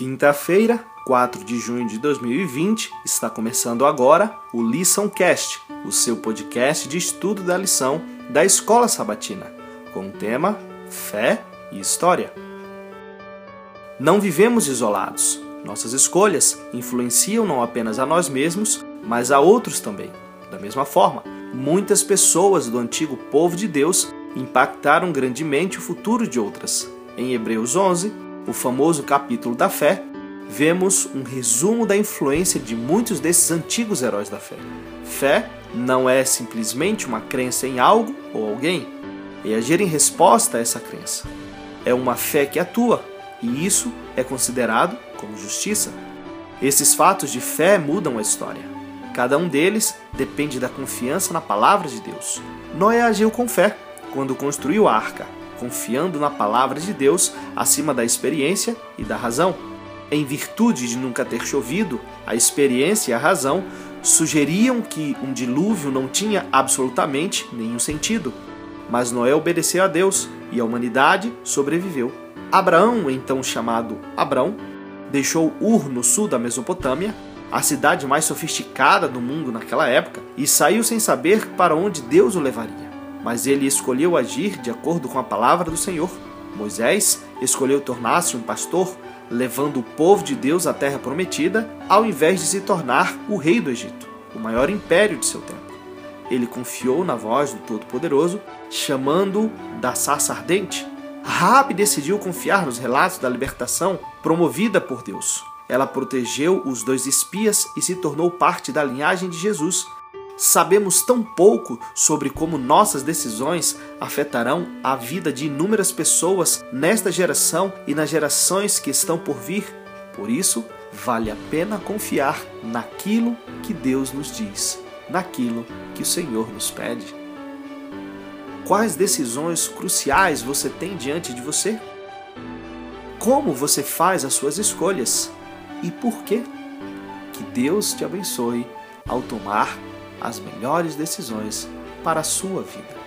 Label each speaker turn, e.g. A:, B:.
A: Quinta-feira, 4 de junho de 2020, está começando agora o Lição Cast, o seu podcast de estudo da lição da Escola Sabatina, com o tema Fé e História. Não vivemos isolados. Nossas escolhas influenciam não apenas a nós mesmos, mas a outros também. Da mesma forma, muitas pessoas do antigo povo de Deus impactaram grandemente o futuro de outras. Em Hebreus 11, o famoso capítulo da fé, vemos um resumo da influência de muitos desses antigos heróis da fé. Fé não é simplesmente uma crença em algo ou alguém, é agir em resposta a essa crença. É uma fé que atua, e isso é considerado como justiça. Esses fatos de fé mudam a história. Cada um deles depende da confiança na palavra de Deus. Noé agiu com fé quando construiu a arca, confiando na palavra de Deus acima da experiência e da razão. Em virtude de nunca ter chovido, a experiência e a razão sugeriam que um dilúvio não tinha absolutamente nenhum sentido. Mas Noé obedeceu a Deus e a humanidade sobreviveu. Abraão, então chamado Abrão, deixou Ur no sul da Mesopotâmia, a cidade mais sofisticada do mundo naquela época, e saiu sem saber para onde Deus o levaria mas ele escolheu agir de acordo com a palavra do Senhor. Moisés escolheu tornar-se um pastor, levando o povo de Deus à terra prometida, ao invés de se tornar o rei do Egito, o maior império de seu tempo. Ele confiou na voz do Todo-Poderoso, chamando da sarça ardente. Rabi decidiu confiar nos relatos da libertação promovida por Deus. Ela protegeu os dois espias e se tornou parte da linhagem de Jesus, sabemos tão pouco sobre como nossas decisões afetarão a vida de inúmeras pessoas nesta geração e nas gerações que estão por vir. Por isso, vale a pena confiar naquilo que Deus nos diz, naquilo que o Senhor nos pede. Quais decisões cruciais você tem diante de você? Como você faz as suas escolhas e por quê? Que Deus te abençoe ao tomar as melhores decisões para a sua vida.